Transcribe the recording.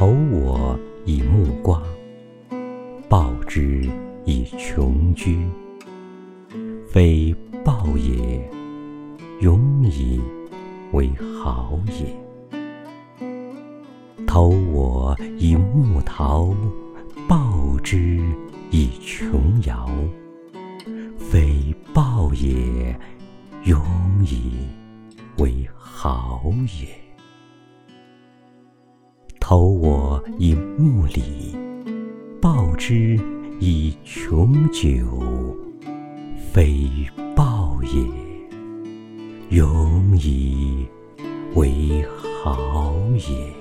投我以木瓜，报之以琼琚。非报也，永以为好也。投我以木桃，报之以琼瑶。非报也，永以为好也。以木礼，报之以琼酒。非报也，永以为好也。